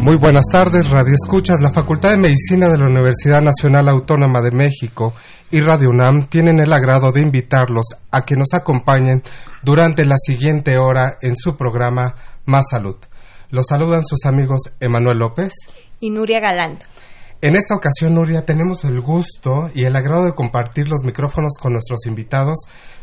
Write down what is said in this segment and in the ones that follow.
Muy buenas tardes, Radio Escuchas. La Facultad de Medicina de la Universidad Nacional Autónoma de México y Radio UNAM tienen el agrado de invitarlos a que nos acompañen durante la siguiente hora en su programa Más Salud. Los saludan sus amigos Emanuel López y Nuria Galán. En esta ocasión, Nuria, tenemos el gusto y el agrado de compartir los micrófonos con nuestros invitados,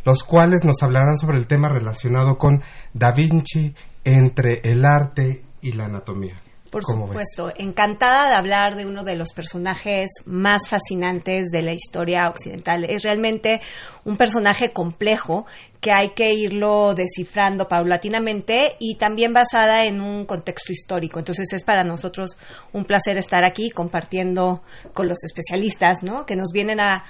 los cuales nos hablarán sobre el tema relacionado con Da Vinci entre el arte y la anatomía. Por supuesto, encantada de hablar de uno de los personajes más fascinantes de la historia occidental. Es realmente un personaje complejo que hay que irlo descifrando paulatinamente y también basada en un contexto histórico. Entonces es para nosotros un placer estar aquí compartiendo con los especialistas, ¿no? Que nos vienen a,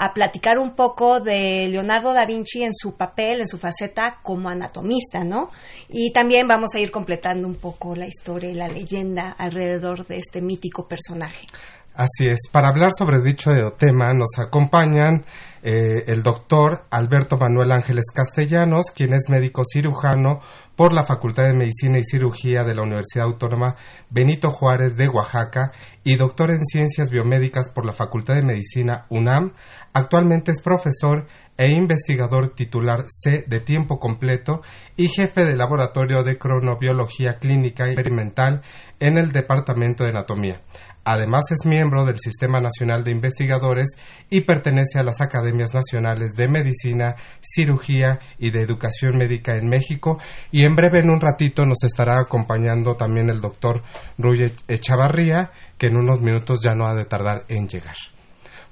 a platicar un poco de Leonardo da Vinci en su papel, en su faceta como anatomista, ¿no? Y también vamos a ir completando un poco la historia y la leyenda alrededor de este mítico personaje. Así es, para hablar sobre dicho tema nos acompañan eh, el doctor Alberto Manuel Ángeles Castellanos, quien es médico cirujano por la Facultad de Medicina y Cirugía de la Universidad Autónoma Benito Juárez de Oaxaca y doctor en Ciencias Biomédicas por la Facultad de Medicina UNAM. Actualmente es profesor e investigador titular C de tiempo completo y jefe de laboratorio de cronobiología clínica experimental en el Departamento de Anatomía. Además es miembro del Sistema Nacional de Investigadores y pertenece a las Academias Nacionales de Medicina, Cirugía y de Educación Médica en México. Y en breve, en un ratito, nos estará acompañando también el doctor Ruy Echavarría, que en unos minutos ya no ha de tardar en llegar.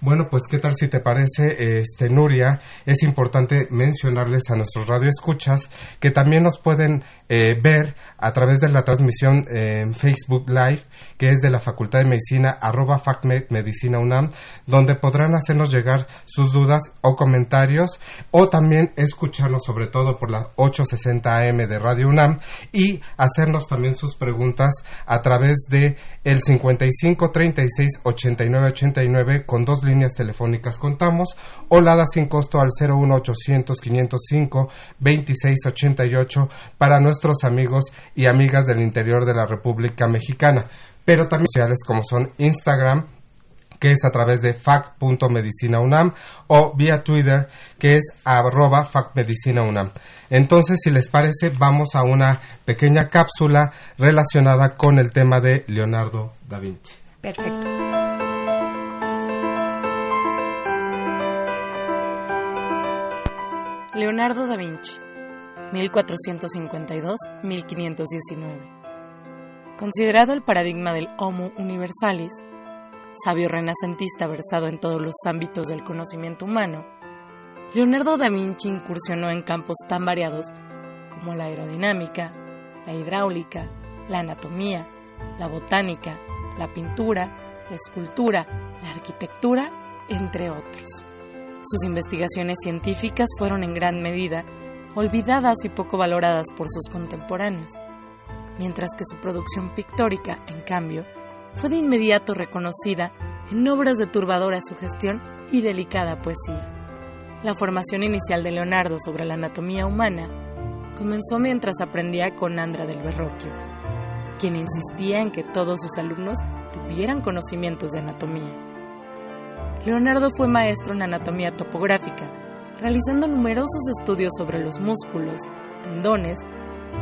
Bueno, pues qué tal si te parece, este Nuria, es importante mencionarles a nuestros radioescuchas que también nos pueden eh, ver a través de la transmisión en Facebook Live, que es de la Facultad de Medicina, arroba FacMed Medicina UNAM, donde podrán hacernos llegar sus dudas o comentarios, o también escucharnos sobre todo por la 860 AM de Radio UNAM y hacernos también sus preguntas a través de el 55 36 89 89 con dos líneas telefónicas contamos o la da sin costo al 01800 505 2688 para nuestros amigos y amigas del interior de la República Mexicana, pero también sociales como son Instagram, que es a través de fac.medicinaunam o vía Twitter que es arroba facmedicinaunam. Entonces, si les parece, vamos a una pequeña cápsula relacionada con el tema de Leonardo da Vinci. Perfecto. Leonardo da Vinci, 1452-1519. Considerado el paradigma del Homo Universalis, sabio renacentista versado en todos los ámbitos del conocimiento humano, Leonardo da Vinci incursionó en campos tan variados como la aerodinámica, la hidráulica, la anatomía, la botánica, la pintura, la escultura, la arquitectura, entre otros. Sus investigaciones científicas fueron en gran medida olvidadas y poco valoradas por sus contemporáneos, mientras que su producción pictórica, en cambio, fue de inmediato reconocida en obras de turbadora sugestión y delicada poesía. La formación inicial de Leonardo sobre la anatomía humana comenzó mientras aprendía con Andra del Verrocchio, quien insistía en que todos sus alumnos tuvieran conocimientos de anatomía. Leonardo fue maestro en anatomía topográfica, realizando numerosos estudios sobre los músculos, tendones,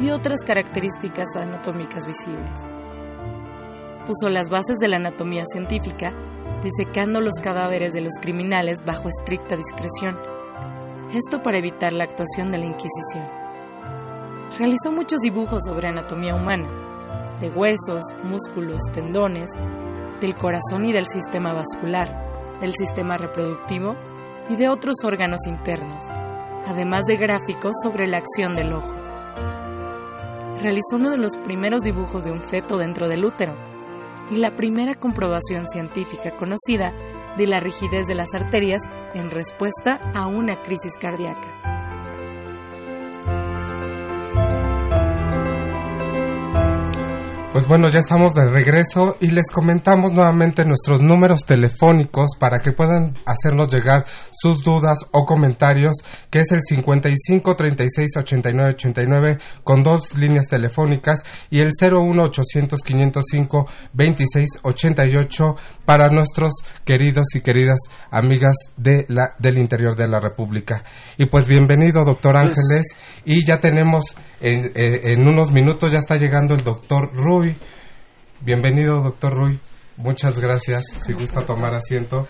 y otras características anatómicas visibles. Puso las bases de la anatomía científica, disecando los cadáveres de los criminales bajo estricta discreción, esto para evitar la actuación de la Inquisición. Realizó muchos dibujos sobre anatomía humana, de huesos, músculos, tendones, del corazón y del sistema vascular, del sistema reproductivo y de otros órganos internos, además de gráficos sobre la acción del ojo. Realizó uno de los primeros dibujos de un feto dentro del útero y la primera comprobación científica conocida de la rigidez de las arterias en respuesta a una crisis cardíaca. Pues bueno, ya estamos de regreso y les comentamos nuevamente nuestros números telefónicos para que puedan hacernos llegar sus dudas o comentarios, que es el 55 36 89 89 con dos líneas telefónicas y el 01 800 505 26 88 para nuestros queridos y queridas amigas de la del interior de la República. Y pues bienvenido, doctor pues Ángeles, y ya tenemos en, eh, en unos minutos ya está llegando el doctor Rui Bienvenido, doctor Rui. Muchas gracias. Si gusta tomar asiento.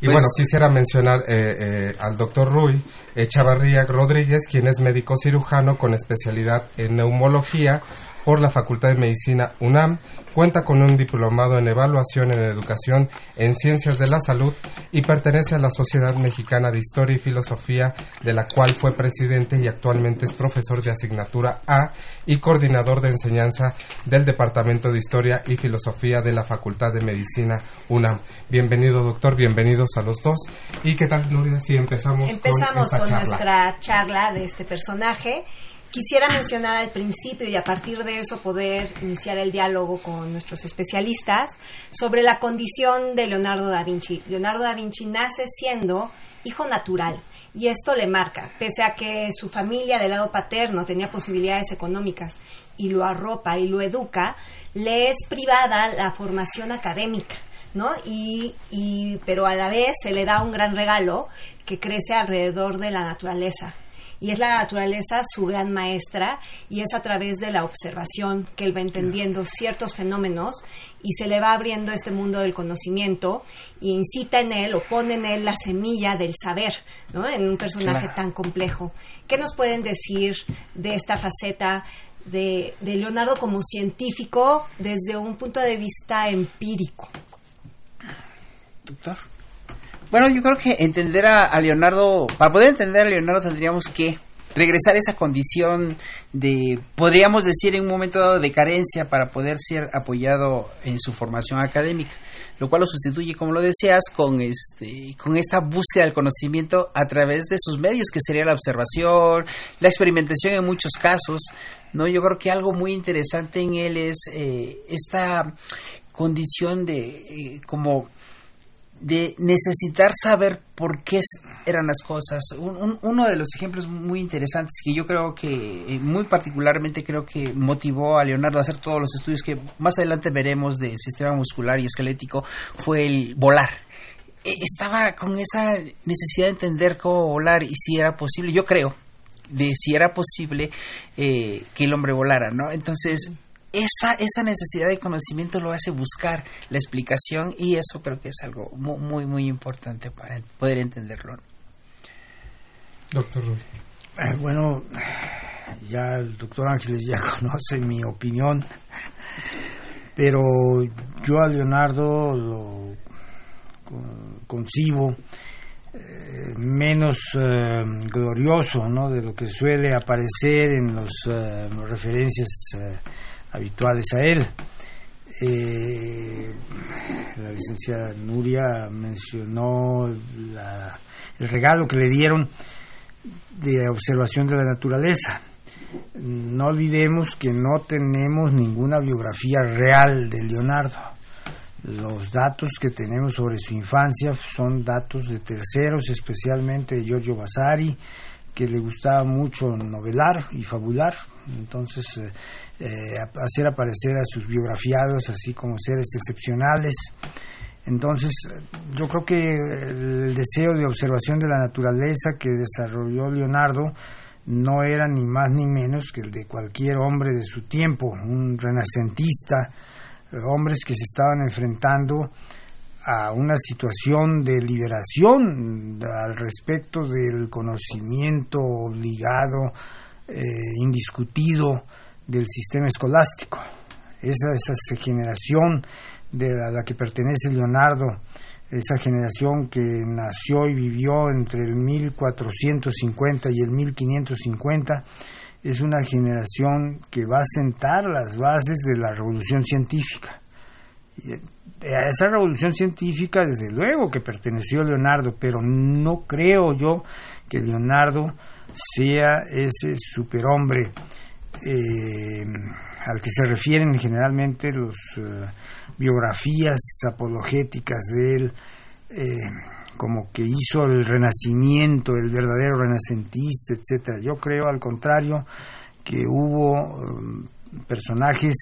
Y pues bueno, quisiera mencionar eh, eh, al doctor Rui Chavarría Rodríguez, quien es médico cirujano con especialidad en neumología por la Facultad de Medicina UNAM Cuenta con un diplomado en evaluación en educación en ciencias de la salud y pertenece a la Sociedad Mexicana de Historia y Filosofía, de la cual fue presidente y actualmente es profesor de asignatura A y coordinador de enseñanza del Departamento de Historia y Filosofía de la Facultad de Medicina UNAM. Bienvenido, doctor, bienvenidos a los dos. ¿Y qué tal, Nuria, si empezamos, empezamos con, nuestra charla de este personaje? Quisiera mencionar al principio y a partir de eso poder iniciar el diálogo con nuestros especialistas sobre la condición de Leonardo da Vinci. Leonardo da Vinci nace siendo hijo natural y esto le marca, pese a que su familia del lado paterno tenía posibilidades económicas y lo arropa y lo educa, le es privada la formación académica. ¿no? Y, y, pero a la vez se le da un gran regalo que crece alrededor de la naturaleza, y es la naturaleza su gran maestra y es a través de la observación que él va entendiendo ciertos fenómenos y se le va abriendo este mundo del conocimiento y incita en él o pone en él la semilla del saber, ¿no? En un personaje tan complejo. ¿Qué nos pueden decir de esta faceta de, de Leonardo como científico desde un punto de vista empírico? Doctor. Bueno, yo creo que entender a, Leonardo, para poder entender a Leonardo tendríamos que regresar a esa condición de, podríamos decir, en un momento dado de carencia para poder ser apoyado en su formación académica, lo cual lo sustituye, como lo deseas, con, este, con esta búsqueda del conocimiento a través de sus medios, que sería la observación, la experimentación en muchos casos. ¿no? Yo creo que algo muy interesante en él es eh, esta condición de eh, como de necesitar saber por qué eran las cosas. uno de los ejemplos muy interesantes que yo creo que, eh, muy particularmente creo que motivó a Leonardo a hacer todos los estudios que más adelante veremos del sistema muscular y esquelético, fue el volar. E, estaba con esa necesidad de entender cómo volar y si era posible, yo creo, de si era posible eh, que el hombre volara, ¿no? Entonces, esa, esa necesidad de conocimiento lo hace buscar la explicación y eso creo que es algo muy, muy, importante para poder entenderlo. Doctor eh, bueno, ya el doctor Ángeles ya conoce mi opinión, pero yo a Leonardo lo concibo eh, menos eh, glorioso ¿no? de lo que suele aparecer en las referencias habituales a él. Eh, la licenciada Nuria mencionó el regalo que le dieron de observación de la naturaleza. No olvidemos que no tenemos ninguna biografía real de Leonardo. Los datos que tenemos sobre su infancia son datos de terceros, especialmente de Giorgio Vasari, que le gustaba mucho novelar y fabular. Entonces, eh, eh, hacer aparecer a sus biografiados así como seres excepcionales. Entonces, yo creo que el deseo de observación de la naturaleza que desarrolló Leonardo no era ni más ni menos que el de cualquier hombre de su tiempo, un renacentista, eh, hombres que se estaban enfrentando a una situación de liberación al respecto del conocimiento obligado, eh, indiscutido del sistema escolástico. Esa, esa generación de la, la que pertenece Leonardo, esa generación que nació y vivió entre el 1450 y el 1550, es una generación que va a sentar las bases de la revolución científica. Y eh, a esa revolución científica, desde luego que perteneció Leonardo, pero no creo yo que Leonardo sea ese superhombre eh, al que se refieren generalmente los eh, biografías apologéticas de él, eh, como que hizo el renacimiento, el verdadero renacentista, etcétera. Yo creo al contrario que hubo personajes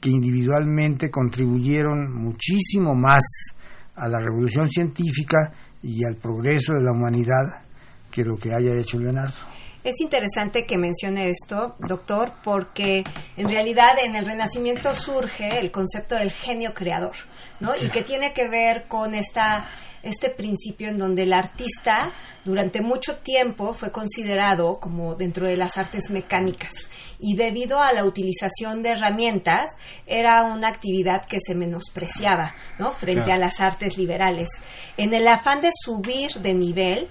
que individualmente contribuyeron muchísimo más a la revolución científica y al progreso de la humanidad que lo que haya hecho Leonardo. Es interesante que mencione esto, doctor, porque en realidad en el Renacimiento surge el concepto del genio creador, ¿no? Y que tiene que ver con esta este principio en donde el artista durante mucho tiempo fue considerado como dentro de las artes mecánicas y debido a la utilización de herramientas era una actividad que se menospreciaba ¿no? frente a las artes liberales. En el afán de subir de nivel,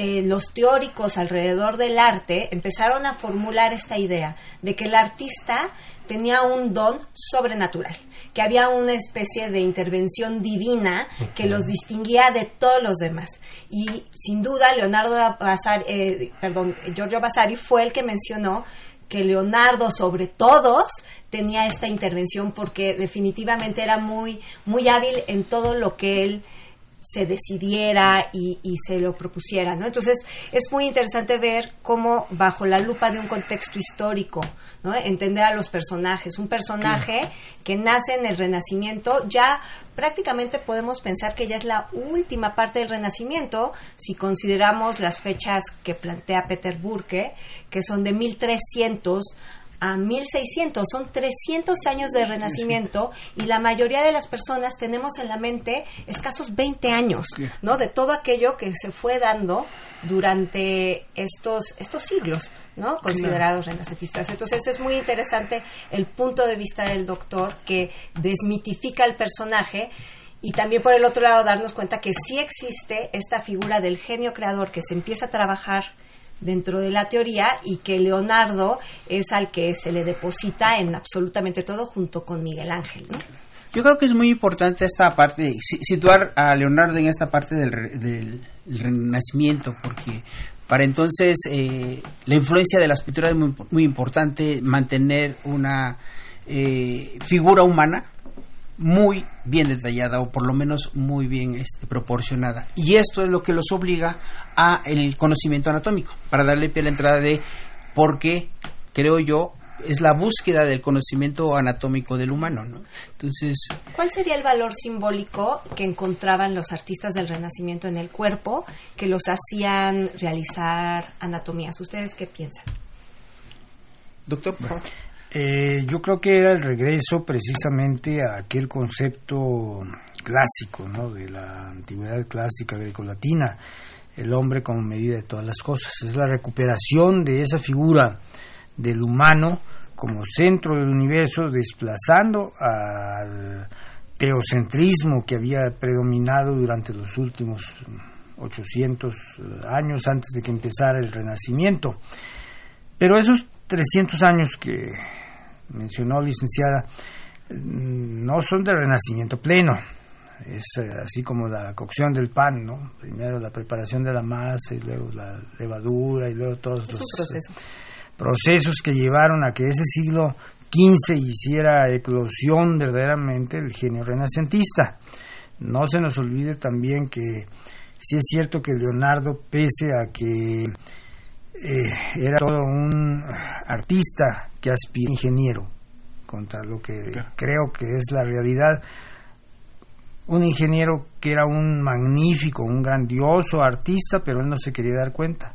eh, los teóricos alrededor del arte empezaron a formular esta idea de que el artista tenía un don sobrenatural, que había una especie de intervención divina que los distinguía de todos los demás. Y sin duda, Leonardo Vasari, eh, perdón, Giorgio Vasari fue el que mencionó que Leonardo sobre todos tenía esta intervención porque definitivamente era muy muy hábil en todo lo que él se decidiera y, se lo propusiera, ¿no? Entonces es muy interesante ver cómo bajo la lupa de un contexto histórico, ¿no? Entender a los personajes. Un personaje que nace en el Renacimiento ya prácticamente podemos pensar que ya es la última parte del Renacimiento si consideramos las fechas que plantea Peter Burke, que son de 1300 a 1600. Son 300 años de renacimiento y la mayoría de las personas tenemos en la mente escasos 20 años, ¿no? De todo aquello que se fue dando durante estos, estos siglos, ¿no? Considerados renacentistas. Entonces es muy interesante el punto de vista del doctor que desmitifica el personaje y también por el otro lado darnos cuenta que sí existe esta figura del genio creador que se empieza a trabajar dentro de la teoría y que Leonardo es al que se le deposita en absolutamente todo junto con Miguel Ángel. Yo creo que es muy importante esta parte, situar a Leonardo en esta parte del, del, Renacimiento, porque para entonces eh, la influencia de las pinturas es muy, muy importante, mantener una eh, figura humana muy bien detallada o por lo menos muy bien este, proporcionada. Y esto es lo que los obliga a el conocimiento anatómico, para darle pie a la entrada de por qué, creo yo, es la búsqueda del conocimiento anatómico del humano, ¿no? Entonces, ¿cuál sería el valor simbólico que encontraban los artistas del Renacimiento en el cuerpo que los hacían realizar anatomías? ¿Ustedes qué piensan? Doctor, por favor. Eh, yo creo que era el regreso precisamente a aquel concepto clásico, ¿no? De la antigüedad clásica grecolatina, el hombre como medida de todas las cosas. Es la recuperación de esa figura del humano como centro del universo, desplazando al teocentrismo que había predominado durante los últimos 800 años antes de que empezara el Renacimiento. Pero esos 300 años que mencionó licenciada mm, no son de renacimiento pleno. Es eh, así como la cocción del pan, ¿no? Primero la preparación de la masa y luego la levadura y luego todos los procesos que llevaron a que ese siglo XV hiciera eclosión verdaderamente el genio renacentista. No se nos olvide también que sí es cierto que Leonardo, pese a que eh, era todo un artista que aspira ingeniero, contra lo que creo que es la realidad. Un ingeniero que era un magnífico, un grandioso artista, pero él no se quería dar cuenta.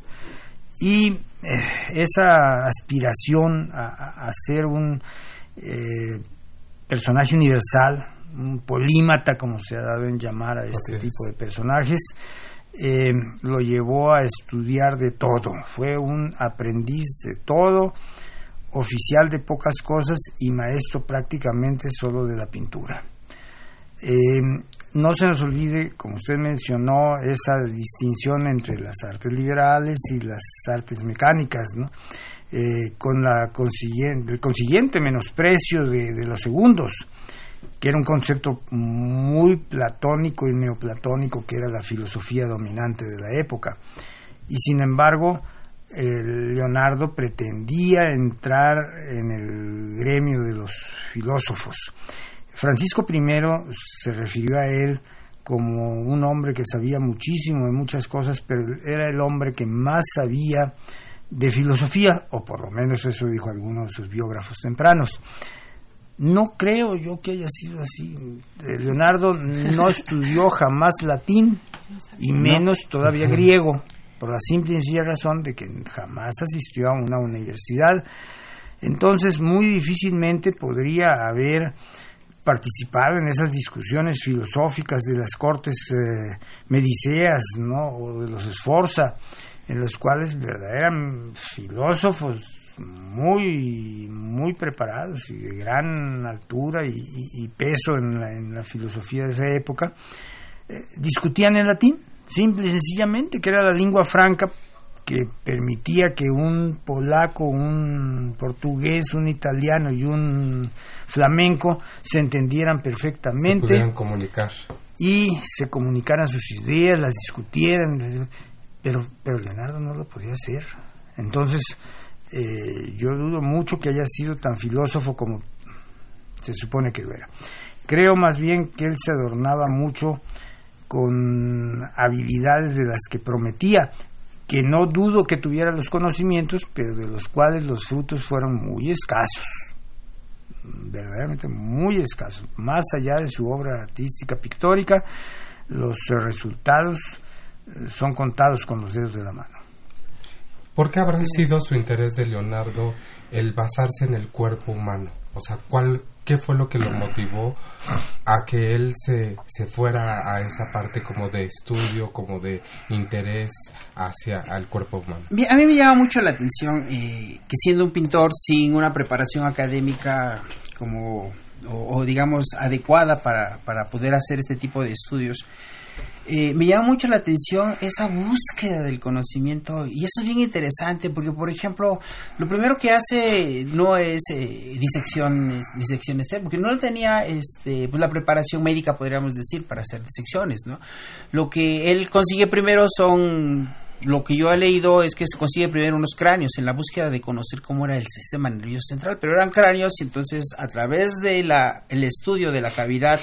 y eh, esa aspiración a, ser un eh, personaje universal, un polímata, como se ha dado en llamar a este tipo de personajes, eh, lo llevó a estudiar de todo. Fue un aprendiz de todo, oficial de pocas cosas y maestro prácticamente solo de la pintura. no se nos olvide, como usted mencionó, esa distinción entre las artes liberales y las artes mecánicas, ¿no? Eh, con la consiguiente, el consiguiente menosprecio de, los segundos, que era un concepto muy platónico y neoplatónico, que era la filosofía dominante de la época. Y sin embargo, Leonardo pretendía entrar en el gremio de los filósofos. Francisco I se refirió a él como un hombre que sabía muchísimo de muchas cosas, pero era el hombre que más sabía de filosofía, o por lo menos eso dijo alguno de sus biógrafos tempranos. No creo yo que haya sido así. Eh, Leonardo no estudió jamás latín y menos todavía griego, por la simple y sencilla razón de que jamás asistió a una universidad. Entonces, muy difícilmente podría haber participado en esas discusiones filosóficas de las cortes eh, mediceas, ¿no? o de los Esforza en los cuales eran filósofos muy muy preparados y de gran altura y, peso en la, filosofía de esa época eh, discutían en latín simple y sencillamente que era la lengua franca que permitía que un polaco, un portugués, un italiano y un flamenco se entendieran perfectamente. Se pudieran comunicar. Y se comunicaran sus ideas, las discutieran. Pero, pero Leonardo no lo podía hacer. Entonces, eh, yo dudo mucho que haya sido tan filósofo como se supone que lo era. Creo más bien que él se adornaba mucho con habilidades de las que prometía, que no dudo que tuviera los conocimientos, pero de los cuales los frutos fueron muy escasos, verdaderamente muy escasos. Más allá de su obra artística pictórica, los resultados son contados con los dedos de la mano. ¿Por qué habrá sido su interés de Leonardo el basarse en el cuerpo humano? O sea, ¿cuál, ¿qué fue lo que lo motivó a que él se, se fuera a esa parte como de estudio, como de interés hacia el cuerpo humano? A mí me llama mucho la atención eh, que siendo un pintor sin una preparación académica como o, o digamos adecuada para, para poder hacer este tipo de estudios, eh, me llama mucho la atención esa búsqueda del conocimiento y eso es bien interesante porque por ejemplo lo primero que hace no es eh, disecciones disecciones porque no tenía este pues la preparación médica podríamos decir para hacer disecciones no lo que él consigue primero son lo que yo he leído es que se consigue primero unos cráneos en la búsqueda de conocer cómo era el sistema nervioso central, pero eran cráneos y entonces a través de la el estudio de la cavidad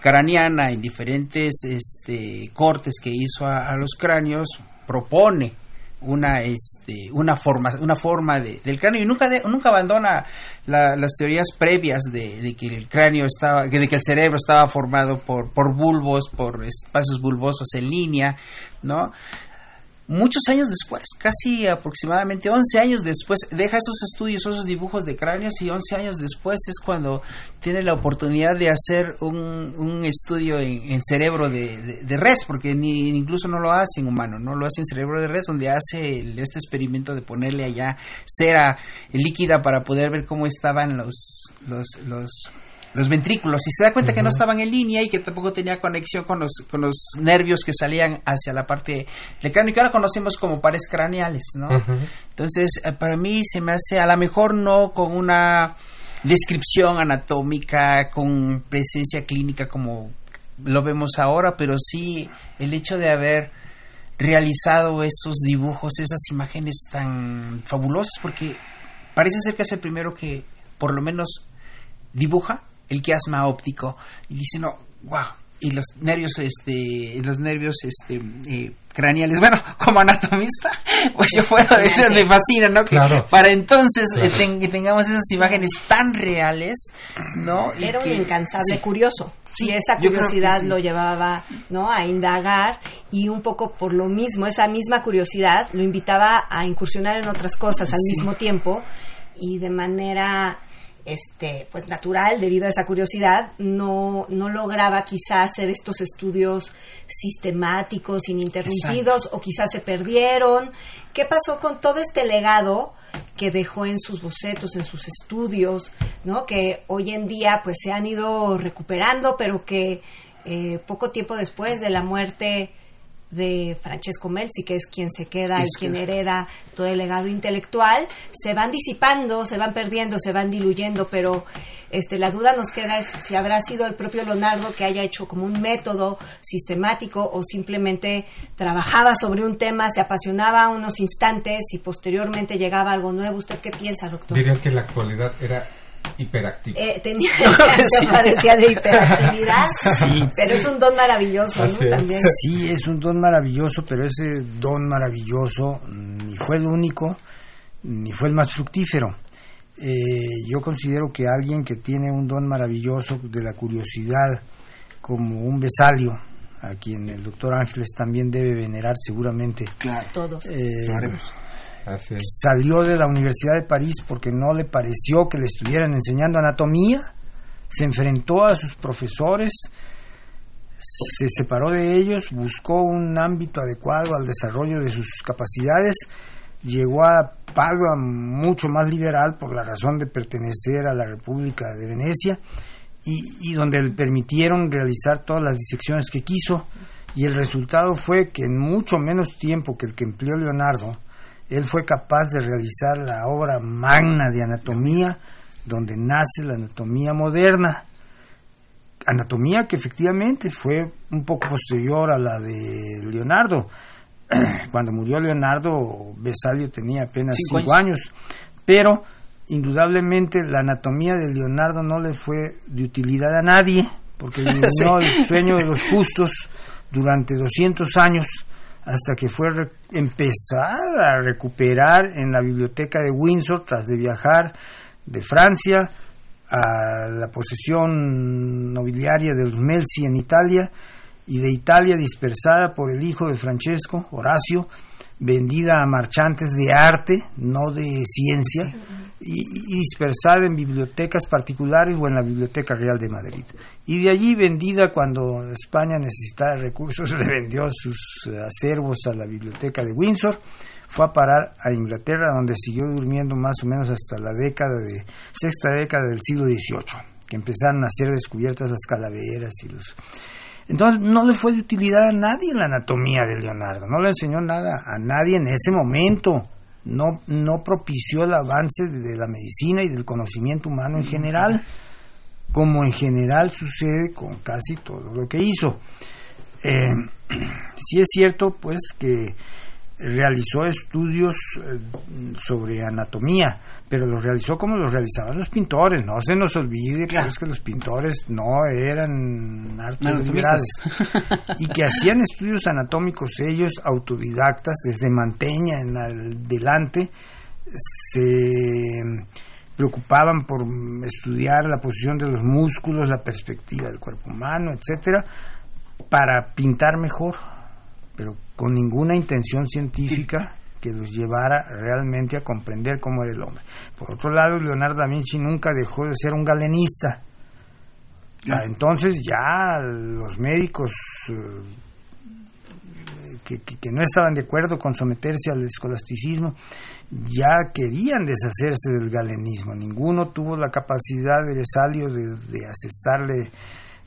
craneana en diferentes este, cortes que hizo a, los cráneos propone una este una forma una forma de, del cráneo y nunca nunca abandona las teorías previas de, que el cráneo estaba de que el cerebro estaba formado por por bulbos por espacios bulbosos en línea no muchos años después, casi aproximadamente 11 años después, deja esos estudios, esos dibujos de cráneos y 11 años después es cuando tiene la oportunidad de hacer un, un estudio en, cerebro de, de, res, porque ni, incluso no lo hace en humano, no lo hace en cerebro de res, donde hace este experimento de ponerle allá cera líquida para poder ver cómo estaban los, los, los los ventrículos y se da cuenta que no estaban en línea y que tampoco tenía conexión con los, con los nervios que salían hacia la parte del cráneo y que ahora conocemos como pares craneales, ¿no? Entonces, eh, para mí se me hace, a lo mejor no con una descripción anatómica, con presencia clínica como lo vemos ahora, pero sí el hecho de haber realizado esos dibujos, esas imágenes tan fabulosas, porque parece ser que es el primero que por lo menos dibuja el quiasma óptico y dice, no, wow, y los nervios, este, los nervios, este, eh, craneales. Bueno, como anatomista, pues yo puedo decir, me fascina, ¿no? Claro. para entonces eh, que tengamos esas imágenes tan reales, ¿no? Era un incansable curioso. Sí, y esa curiosidad lo llevaba, ¿no? A indagar y un poco por lo mismo, esa misma curiosidad lo invitaba a incursionar en otras cosas al mismo tiempo y de manera este pues natural debido a esa curiosidad no no lograba quizás hacer estos estudios sistemáticos ininterrumpidos o quizás se perdieron. Qué pasó con todo este legado que dejó en sus bocetos en sus estudios no que hoy en día pues se han ido recuperando pero que eh, poco tiempo después de la muerte de Francesco Melzi, que es quien se queda y quien hereda todo el legado intelectual, se van disipando, se van perdiendo, se van diluyendo, pero este, la duda nos queda es si habrá sido el propio Leonardo que haya hecho como un método sistemático o simplemente trabajaba sobre un tema, se apasionaba unos instantes y posteriormente llegaba algo nuevo. ¿Usted qué piensa, doctor? Dirían que la actualidad era hiperactivo. Eh, tenía esa parecía de hiperactividad, pero es un don maravilloso, ¿no? También. Sí, es un don maravilloso, pero ese don maravilloso ni fue el único, ni fue el más fructífero. Eh, yo considero que alguien que tiene un don maravilloso de la curiosidad, como un besalio, a quien el doctor Ángeles también debe venerar seguramente. Claro. Todos. Eh, Salió de la Universidad de París porque no le pareció que le estuvieran enseñando anatomía, se enfrentó a sus profesores, se separó de ellos, buscó un ámbito adecuado al desarrollo de sus capacidades, llegó a Padua mucho más liberal por la razón de pertenecer a la República de Venecia y, y donde le permitieron realizar todas las disecciones que quiso. Y el resultado fue que en mucho menos tiempo que el que empleó Leonardo, él fue capaz de realizar la obra magna de anatomía, donde nace la anatomía moderna. Anatomía que efectivamente fue un poco posterior a la de Leonardo. Cuando murió Leonardo, Besalio tenía apenas Cinco cinco, años. Pero, indudablemente, la anatomía de Leonardo no le fue de utilidad a nadie, porque eliminó el sueño de los justos durante 200 años hasta que fue empezar a recuperar en la biblioteca de Windsor tras de viajar de Francia a la posesión nobiliaria de los Melzi en Italia y de Italia dispersada por el hijo de Francesco, Horacio, vendida a marchantes de arte, no de ciencia, y, dispersada en bibliotecas particulares o en la Biblioteca Real de Madrid. Y de allí vendida cuando España necesitaba recursos, le vendió sus acervos a la Biblioteca de Windsor, fue a parar a Inglaterra, donde siguió durmiendo más o menos hasta la década de sexta década del siglo XVIII, que empezaron a ser descubiertas las calaveras y los entonces no le fue de utilidad a nadie la anatomía de Leonardo, no le enseñó nada a nadie en ese momento, no, no propició el avance de, la medicina y del conocimiento humano en general, como en general sucede con casi todo lo que hizo. Eh, sí es cierto pues que realizó estudios eh, sobre anatomía, pero los realizó como los realizaban los pintores. No se nos olvide Claro. pues, que los pintores no eran artes liberales y que hacían estudios anatómicos ellos autodidactas desde Manteña en adelante se preocupaban por estudiar la posición de los músculos, la perspectiva del cuerpo humano, etcétera, para pintar mejor, pero con ninguna intención científica que los llevara realmente a comprender cómo era el hombre. Por otro lado, Leonardo da Vinci nunca dejó de ser un galenista. Ah, Entonces ya los médicos eh, que, que- que no estaban de acuerdo con someterse al escolasticismo ya querían deshacerse del galenismo. Ninguno tuvo la capacidad de Vesalio de, de asestarle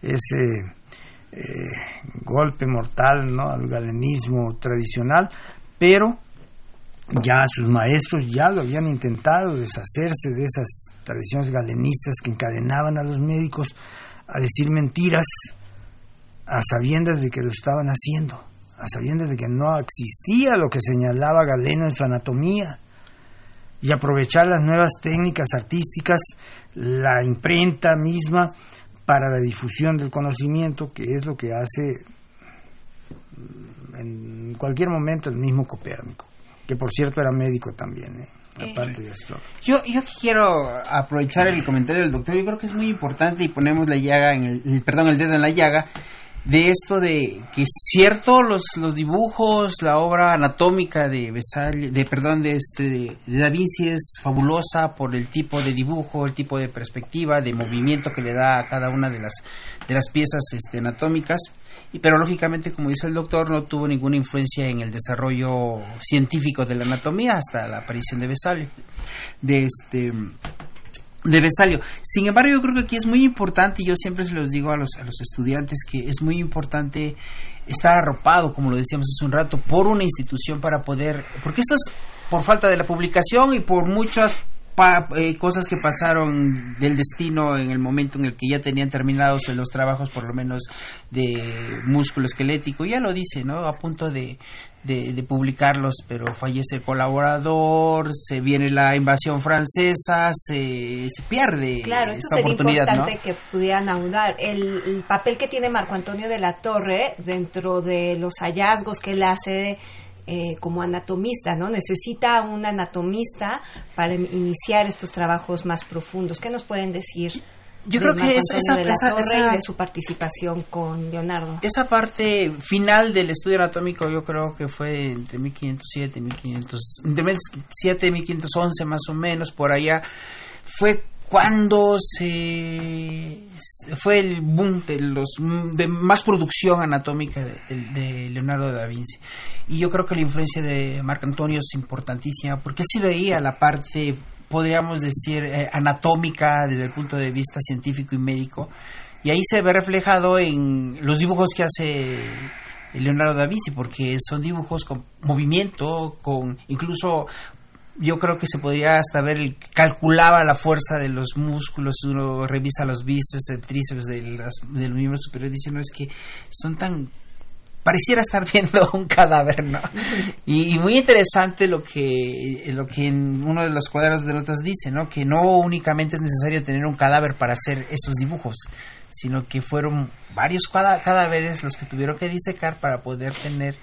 ese eh, golpe mortal ¿no? al galenismo tradicional, pero ya sus maestros ya lo habían intentado deshacerse de esas tradiciones galenistas que encadenaban a los médicos a decir mentiras a sabiendas de que lo estaban haciendo, a sabiendas de que no existía lo que señalaba Galeno en su anatomía y aprovechar las nuevas técnicas artísticas, la imprenta misma para la difusión del conocimiento, que es lo que hace mm, en cualquier momento el mismo Copérnico, que por cierto era médico también, ¿eh? aparte de esto. Yo, yo quiero aprovechar el comentario del doctor. Yo creo que es muy importante y ponemos la llaga en el, el- perdón, el dedo en la llaga de esto de que es cierto los, los dibujos, la obra anatómica de Besalio, de perdón, de este de, Da Vinci es fabulosa por el tipo de dibujo, el tipo de perspectiva, de movimiento que le da a cada una de las de las piezas este, anatómicas. Y, pero lógicamente, como dice el doctor, no tuvo ninguna influencia en el desarrollo científico de la anatomía hasta la aparición de Besalio. De este de Besalio. Sin embargo, yo creo que aquí es muy importante, y yo siempre se los digo a los, a los estudiantes, que es muy importante estar arropado, como lo decíamos hace un rato, por una institución para poder, porque esto es por falta de la publicación y por muchas eh, cosas que pasaron del destino en el momento en el que ya tenían terminados los trabajos, por lo menos de músculo esquelético, ya lo dice, ¿no? A punto de, de, publicarlos, pero fallece el colaborador, se viene la invasión francesa, se, se pierde claro, esta sería oportunidad. importante que pudieran ahondar. El, el, papel que tiene Marco Antonio de la Torre dentro de los hallazgos que él hace eh, como anatomista, ¿no? Necesita un anatomista para iniciar estos trabajos más profundos. ¿Qué nos pueden decir? Yo creo que esa, de, esa, de su participación con Leonardo. Esa parte final del estudio anatómico yo creo que fue entre 1507 y 1500, entre 1507 y 1511 más o menos, por allá, fue cuando se fue el boom de los de más producción anatómica de, Leonardo da Vinci. Y yo creo que la influencia de Marco Antonio es importantísima porque él sí veía la parte podríamos decir eh, anatómica desde el punto de vista científico y médico y ahí se ve reflejado en los dibujos que hace Leonardo da Vinci porque son dibujos con movimiento con incluso yo creo que se podría hasta ver, calculaba la fuerza de los músculos, uno revisa los bíceps, tríceps de, las, del miembro superior, dice, no, es que son tan pareciera estar viendo un cadáver, ¿no? Y, muy interesante lo que, lo que en uno de los cuadros de notas dice, ¿no? Que no únicamente es necesario tener un cadáver para hacer esos dibujos, sino que fueron varios cadáveres los que tuvieron que disecar para poder tener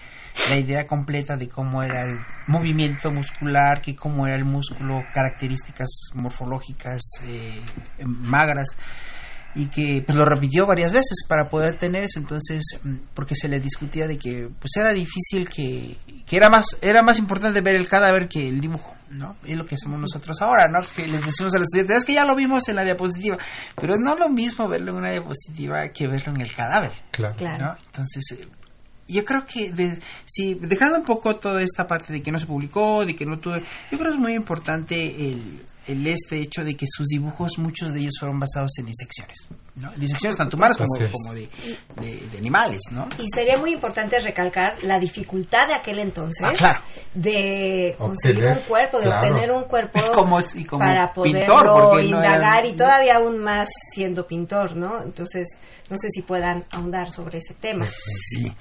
la idea completa de cómo era el movimiento muscular, que cómo era el músculo, características morfológicas eh, magras y que pues lo repitió varias veces para poder tener eso entonces mm, porque se le discutía de que pues era difícil que, que era más era más importante ver el cadáver que el dibujo ¿no? Es lo que hacemos nosotros ahora, ¿no? Que les decimos a los estudiantes, es que ya lo vimos en la diapositiva, pero es no lo mismo verlo en una diapositiva que verlo en el cadáver. Claro. ¿no? Entonces, eh, yo creo que de, si dejando un poco toda esta parte de que no se publicó, de que no tuve, yo creo que es muy importante el, el este hecho de que sus dibujos, muchos de ellos fueron basados en disecciones, ¿no? Disecciones tanto humanas como, como de, de, animales, ¿no? Y sería muy importante recalcar la dificultad de aquel entonces ah, de conseguir un cuerpo, de obtener un cuerpo como, para poderlo indagar y todavía aún más siendo pintor, ¿no? Entonces, no sé si puedan ahondar sobre ese tema. Sí.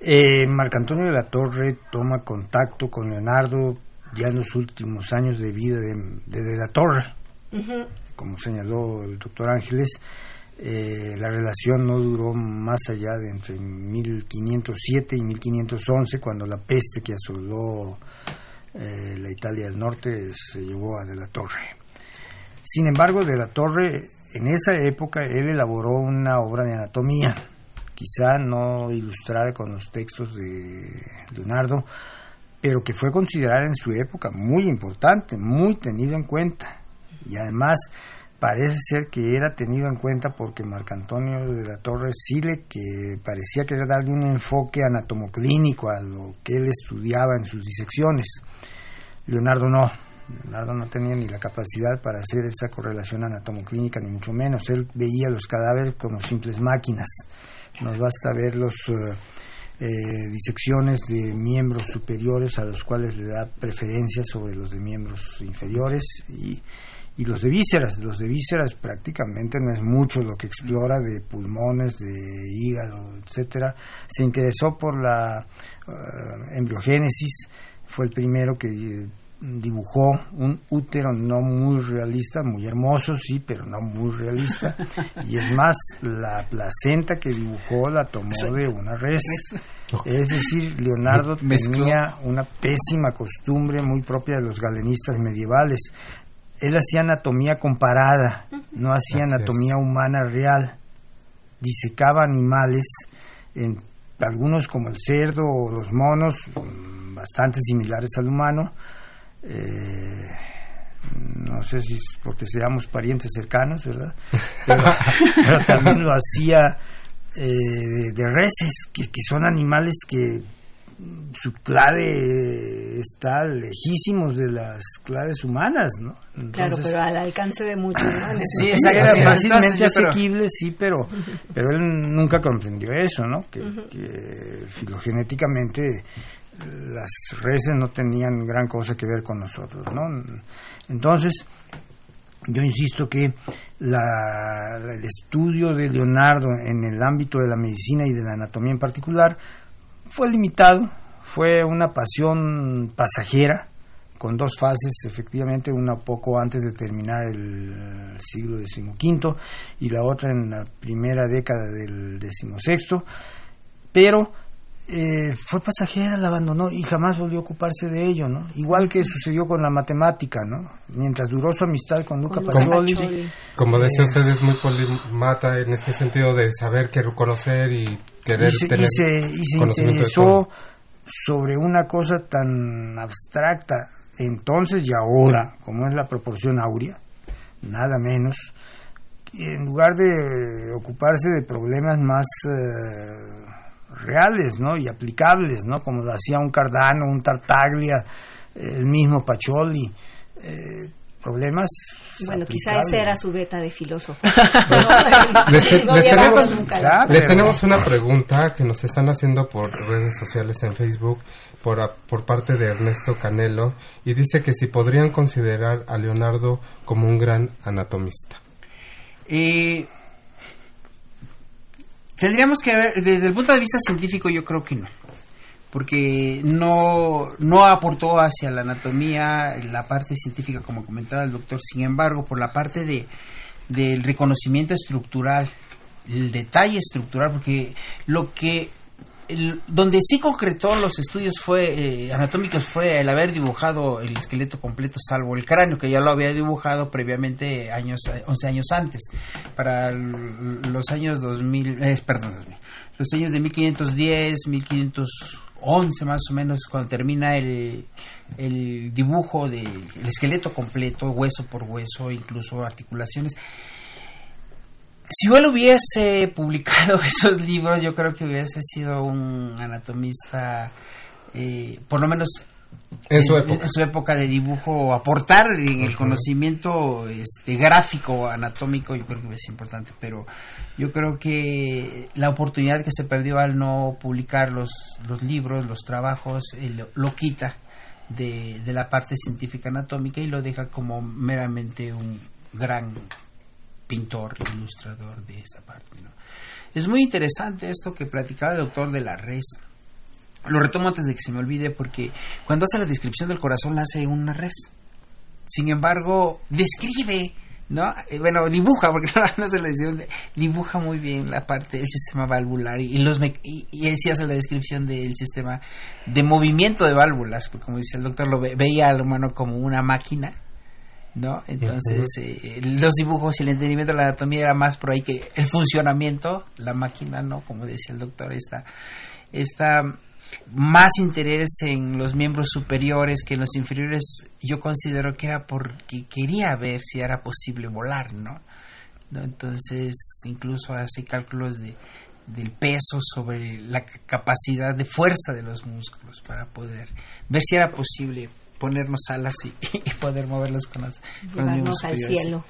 Eh, Marcantonio de la Torre toma contacto con Leonardo ya en los últimos años de vida de, de, la Torre. Como señaló el doctor Ángeles, eh, la relación no duró más allá de entre 1507 y 1511, cuando la peste que asoló eh, la Italia del Norte se llevó a De la Torre. Sin embargo, De la Torre, en esa época, él elaboró una obra de anatomía quizá no ilustrada con los textos de Leonardo, pero que fue considerada en su época muy importante, muy tenido en cuenta. Y además parece ser que era tenido en cuenta porque Marcantonio de la Torre sí le que parecía querer darle un enfoque anatomoclínico a lo que él estudiaba en sus disecciones. Leonardo no. Leonardo no tenía ni la capacidad para hacer esa correlación anatomoclínica, ni mucho menos. Él veía los cadáveres como simples máquinas nos basta ver los eh, eh, disecciones de miembros superiores a los cuales le da preferencia sobre los de miembros inferiores y, y los de vísceras. Los de vísceras prácticamente no es mucho lo que explora de pulmones, de hígado, etcétera. Se interesó por la uh, embriogénesis, fue el primero que dibujó un útero no muy realista, muy hermoso, sí, pero no muy realista. Y es más, la placenta que dibujó la tomó de una res. Es decir, Leonardo tenía una pésima costumbre muy propia de los galenistas medievales. Él hacía anatomía comparada, no hacía anatomía humana real. Disecaba animales en algunos como el cerdo o los monos, mm, bastante similares al humano. Eh, no sé si es porque seamos parientes cercanos, ¿verdad? Pero, también lo hacía eh, de, reses, que, son animales que su clave está lejísimos de las claves humanas, ¿no? claro, pero al alcance de muchos, ¿no? Sí, era fácilmente asequible, sí, pero, pero él nunca comprendió eso, ¿no? Que, que filogenéticamente las reses no tenían gran cosa que ver con nosotros, ¿no? Entonces, yo insisto que la, el estudio de Leonardo en el ámbito de la medicina y de la anatomía en particular fue limitado, fue una pasión pasajera, con dos fases, efectivamente, una poco antes de terminar el siglo XV y la otra en la primera década del XVI, pero eh, fue pasajera, la abandonó y jamás volvió a ocuparse de ello, ¿no? Igual que sucedió con la matemática, ¿no? Mientras duró su amistad con Luca Pacioli. Como decía usted, es muy polimata en este sentido de saber, querer conocer y querer tener y se, y se interesó sobre una cosa tan abstracta entonces y ahora, como es la proporción áurea, nada menos, en lugar de ocuparse de problemas más eh, reales, ¿no? Y aplicables, ¿no? Como lo hacía un Cardano, un Tartaglia, el mismo Pacholi. Eh, problemas. Bueno, quizá esa era su beta de filósofo. les, tenemos, una pregunta que nos están haciendo por redes sociales en Facebook por, por parte de Ernesto Canelo y dice que si podrían considerar a Leonardo como un gran anatomista. Eh, Tendríamos que ver, desde el punto de vista científico yo creo que no, porque no, no aportó hacia la anatomía la parte científica como comentaba el doctor, sin embargo, por la parte de, del reconocimiento estructural, el detalle estructural, porque lo que donde sí concretó los estudios fue eh, anatómicos fue el haber dibujado el esqueleto completo salvo el cráneo que ya lo había dibujado previamente años 11 años antes. Para los años 2000 eh, perdón los años de 1510 1511 más o menos cuando termina el, el dibujo del esqueleto completo hueso por hueso incluso articulaciones si él hubiese publicado esos libros, yo creo que hubiese sido un anatomista, eh, por lo menos en su, época. en su época de dibujo, aportar en el conocimiento este, gráfico, anatómico, yo creo que hubiese importante, pero yo creo que la oportunidad que se perdió al no publicar los, los libros, los trabajos, lo, lo, quita de, de la parte científica anatómica y lo deja como meramente un gran pintor, ilustrador de esa parte. ¿no? Es muy interesante esto que platicaba el doctor de la res. Lo retomo antes de que se me olvide porque cuando hace la descripción del corazón la hace una res. Sin embargo, describe, ¿no? Eh, bueno, dibuja, porque no, se le dibuja muy bien la parte del sistema valvular y, los y, él hace la descripción del sistema de movimiento de válvulas, porque como dice el doctor, lo veía al humano como una máquina ¿no? Entonces, eh, los dibujos y el entendimiento de la anatomía era más por ahí que el funcionamiento, la máquina, ¿no? Como decía el doctor, está, está más interés en los miembros superiores que en los inferiores, yo considero que era porque quería ver si era posible volar, ¿no? ¿No? Entonces, incluso hace cálculos de, del peso sobre la capacidad de fuerza de los músculos para poder ver si era posible ponernos alas y, poder moverlos con los, al cielo.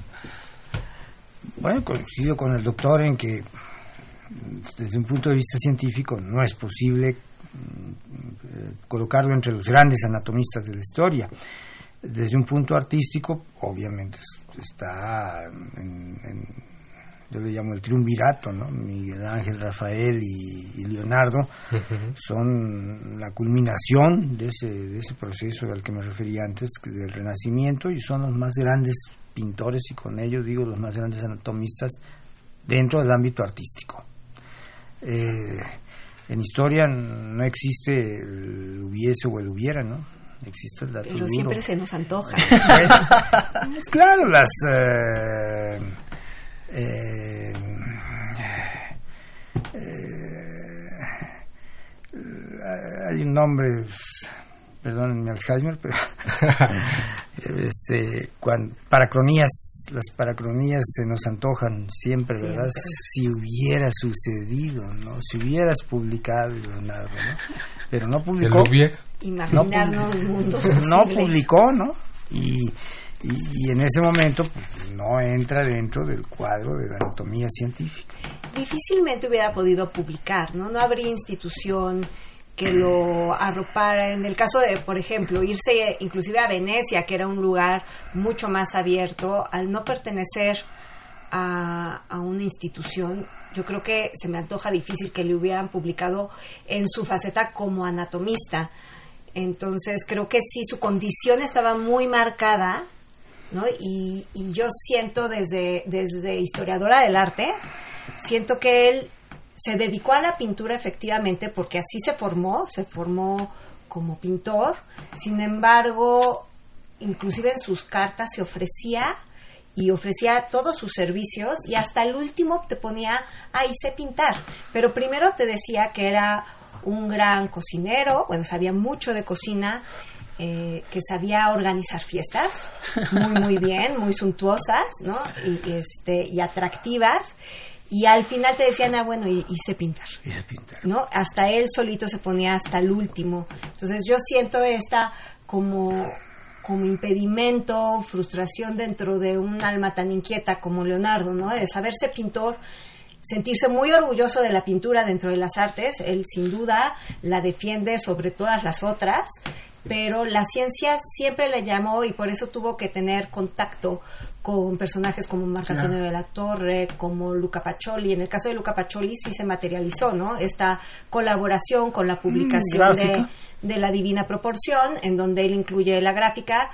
Bueno, coincido con el doctor en que desde un punto de vista científico no es posible mm, colocarlo entre los grandes anatomistas de la historia. Desde un punto artístico, obviamente está en, yo le llamo el triunvirato, ¿no? Miguel Ángel, Rafael y, Leonardo son la culminación de ese, de ese proceso al que me refería antes, del Renacimiento, y son los más grandes pintores y con ello digo los más grandes anatomistas dentro del ámbito artístico. Eh, en historia no existe el hubiese o el hubiera, ¿no? Existe el dato Pero siempre se nos antoja. claro, las... Eh, eh, eh, hay un nombre, perdón mi Alzheimer, pero este, cuando, paracronías, las paracronías se nos antojan siempre, ¿verdad? Si hubiera sucedido, ¿no? Si hubieras publicado, Leonardo, ¿no? Pero no publicó. Imaginarnos no, mundos no publicó, ¿no? Y, y, en ese momento pues, no entra dentro del cuadro de la anatomía científica. Difícilmente hubiera podido publicar, ¿no? No habría institución que lo arropara. En el caso de, por ejemplo, irse inclusive a Venecia, que era un lugar mucho más abierto, al no pertenecer a, a una institución, yo creo que se me antoja difícil que le hubieran publicado en su faceta como anatomista. Entonces creo que sí, su condición estaba muy marcada, ¿no? Y, yo siento desde, desde historiadora del arte, siento que él se dedicó a la pintura efectivamente porque así se formó, se formó como pintor, sin embargo, inclusive en sus cartas se ofrecía y ofrecía todos sus servicios y hasta el último te ponía, ahí sé pintar, pero primero te decía que era un gran cocinero, bueno, sabía mucho de cocina, eh, que sabía organizar fiestas muy, muy bien, muy suntuosas, ¿no? Y, este, y atractivas y al final te decían, ah, bueno, y, hice pintar. Hice pintar. ¿No? Hasta él solito se ponía hasta el último. Entonces yo siento esta como, como impedimento, frustración dentro de un alma tan inquieta como Leonardo, ¿no? De saberse pintor, sentirse muy orgulloso de la pintura dentro de las artes. Él sin duda la defiende sobre todas las otras pero la ciencia siempre le llamó y por eso tuvo que tener contacto con personajes como Marco Antonio de la Torre, como Luca Pacioli. En el caso de Luca Pacioli sí se materializó, ¿no? Esta colaboración con la mm, publicación de, de, La Divina Proporción, en donde él incluye la gráfica.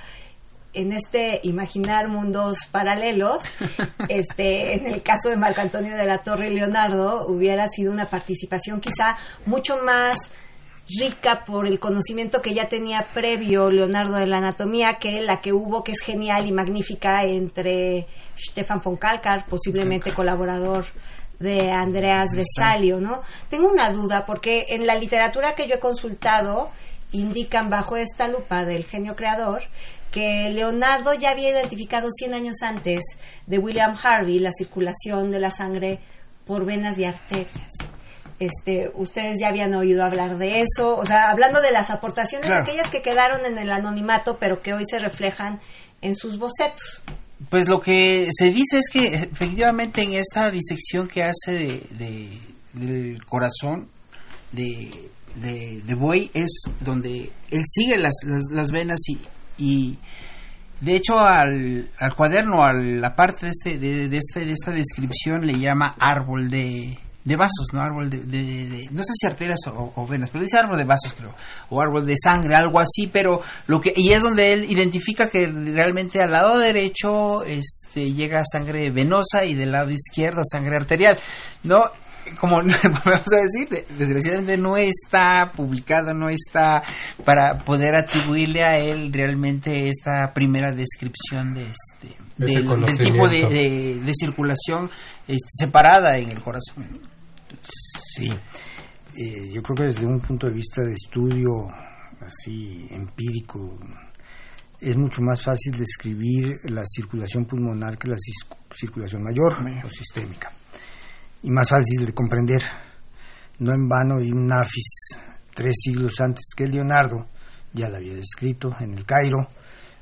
En este imaginar mundos paralelos, este, en el caso de Marco Antonio de la Torre y Leonardo, hubiera sido una participación quizá mucho más rica por el conocimiento que ya tenía previo Leonardo de la anatomía que la que hubo, que es genial y magnífica entre Stefan von Kalkar, posiblemente colaborador de Andreas Vesalio, ¿no? Tengo una duda porque en la literatura que yo he consultado indican bajo esta lupa del genio creador que Leonardo ya había identificado 100 años antes de William Harvey la circulación de la sangre por venas y arterias este, ustedes ya habían oído hablar de eso, o sea, hablando de las aportaciones, aquellas que quedaron en el anonimato, pero que hoy se reflejan en sus bocetos. Pues lo que se dice es que efectivamente en esta disección que hace de, del corazón de, de, buey es donde él sigue las, las, venas y, y de hecho al, al, cuaderno, a la parte de, este, de, de, este, de esta descripción le llama árbol de, de vasos, ¿no? Árbol de, no sé si arterias o, venas, pero dice árbol de vasos, creo, o árbol de sangre, algo así, pero lo que, y es donde él identifica que realmente al lado derecho este, llega sangre venosa y del lado izquierdo sangre arterial, ¿no? como vamos a decir, desgraciadamente no está publicado, no está para poder atribuirle a él realmente esta primera descripción de este del, tipo de, de, circulación este, separada en el corazón. Sí, eh, yo creo que desde un punto de vista de estudio así empírico es mucho más fácil describir la circulación pulmonar que la circulación mayor o sistémica y más fácil de comprender. No en vano un Nafis tres siglos antes que Leonardo ya la había descrito en el Cairo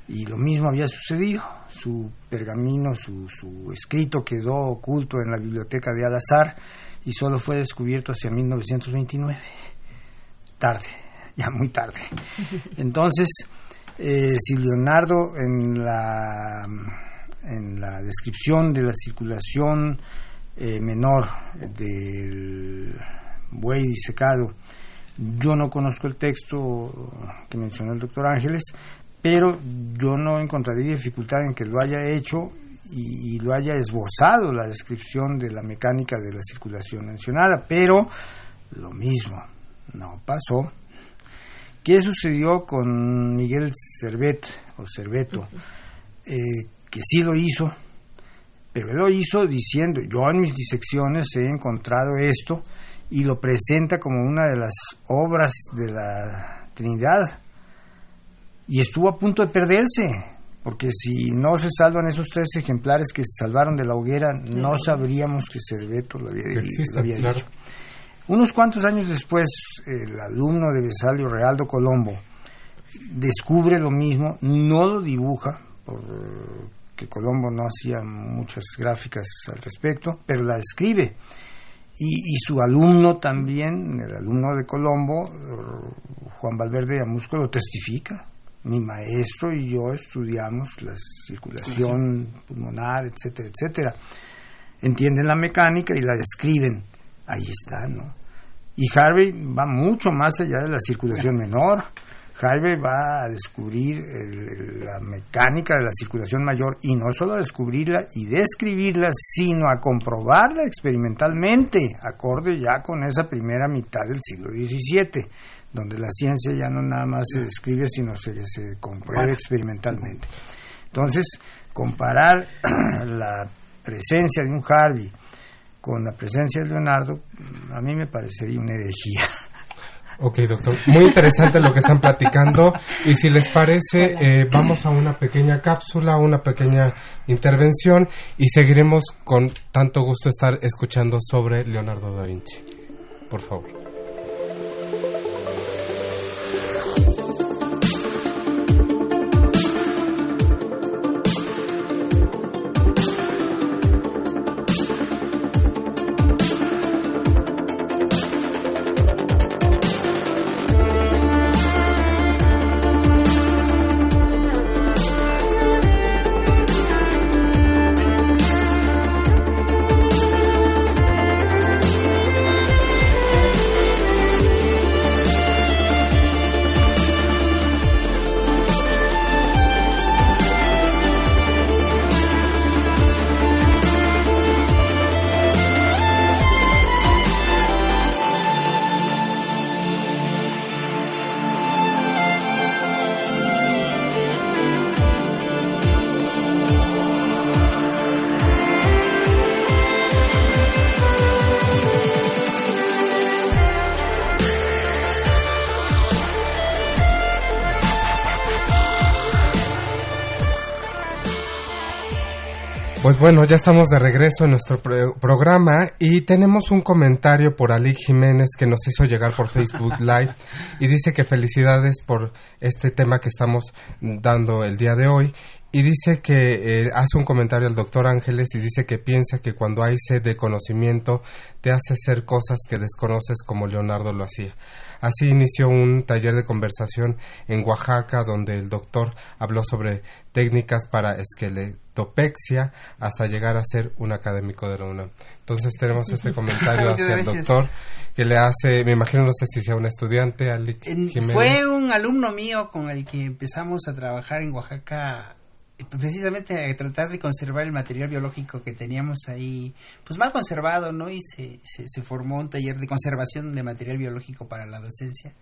y lo mismo había sucedido. Su pergamino, su, su escrito quedó oculto en la biblioteca de Al-Azhar y solo fue descubierto hacia 1929. Tarde, ya muy tarde. Entonces, eh, si Leonardo en la, en la descripción de la circulación eh, menor del buey disecado, yo no conozco el texto que mencionó el doctor Ángeles, pero yo no encontraría dificultad en que lo haya hecho y, lo haya esbozado la descripción de la mecánica de la circulación mencionada, pero lo mismo no pasó. ¿Qué sucedió con Miguel Cervet o Cerveto? Eh, que sí lo hizo, pero él lo hizo diciendo, yo en mis disecciones he encontrado esto y lo presenta como una de las obras de la Trinidad. Y estuvo a punto de perderse, porque si no se salvan esos tres ejemplares que se salvaron de la hoguera, no sabríamos que Cerveto lo había, lo había dicho. Unos cuantos años después, el alumno de Besalio, Realdo Colombo, descubre lo mismo, no lo dibuja, porque Colombo no hacía muchas gráficas al respecto, pero la escribe. Y, su alumno también, el alumno de Colombo, Juan Valverde Amusco, lo testifica. Mi maestro y yo estudiamos la circulación pulmonar, etcétera, etcétera. Entienden la mecánica y la describen. Ahí está, ¿no? Y Harvey va mucho más allá de la circulación menor. Jaime va a descubrir la mecánica de la circulación mayor y no solo a descubrirla y describirla, sino a comprobarla experimentalmente, acorde ya con esa primera mitad del siglo XVII, donde la ciencia ya no nada más se describe, sino se, se comprueba experimentalmente. Entonces, comparar la presencia de un Harvey con la presencia de Leonardo, a mí me parecería una herejía. Ok, doctor. Muy interesante lo que están platicando. Y si les parece, eh, vamos a una pequeña cápsula, una pequeña intervención y seguiremos con tanto gusto estar escuchando sobre Leonardo da Vinci. Por favor. Bueno, ya estamos de regreso en nuestro programa y tenemos un comentario por Ali Jiménez que nos hizo llegar por Facebook Live y dice que felicidades por este tema que estamos dando el día de hoy y dice que eh, hace un comentario al doctor Ángeles y dice que piensa que cuando hay sed de conocimiento te hace hacer cosas que desconoces como Leonardo lo hacía. Así inició un taller de conversación en Oaxaca donde el doctor habló sobre técnicas para esqueletopexia hasta llegar a ser un académico de la UNAM. Entonces tenemos este comentario hacia el doctor que le hace, me imagino, no sé si sea un estudiante, Fue un alumno mío con el que empezamos a trabajar en Oaxaca precisamente a tratar de conservar el material biológico que teníamos ahí, pues mal conservado, ¿no? Y se, se, formó un taller de conservación de material biológico para la docencia.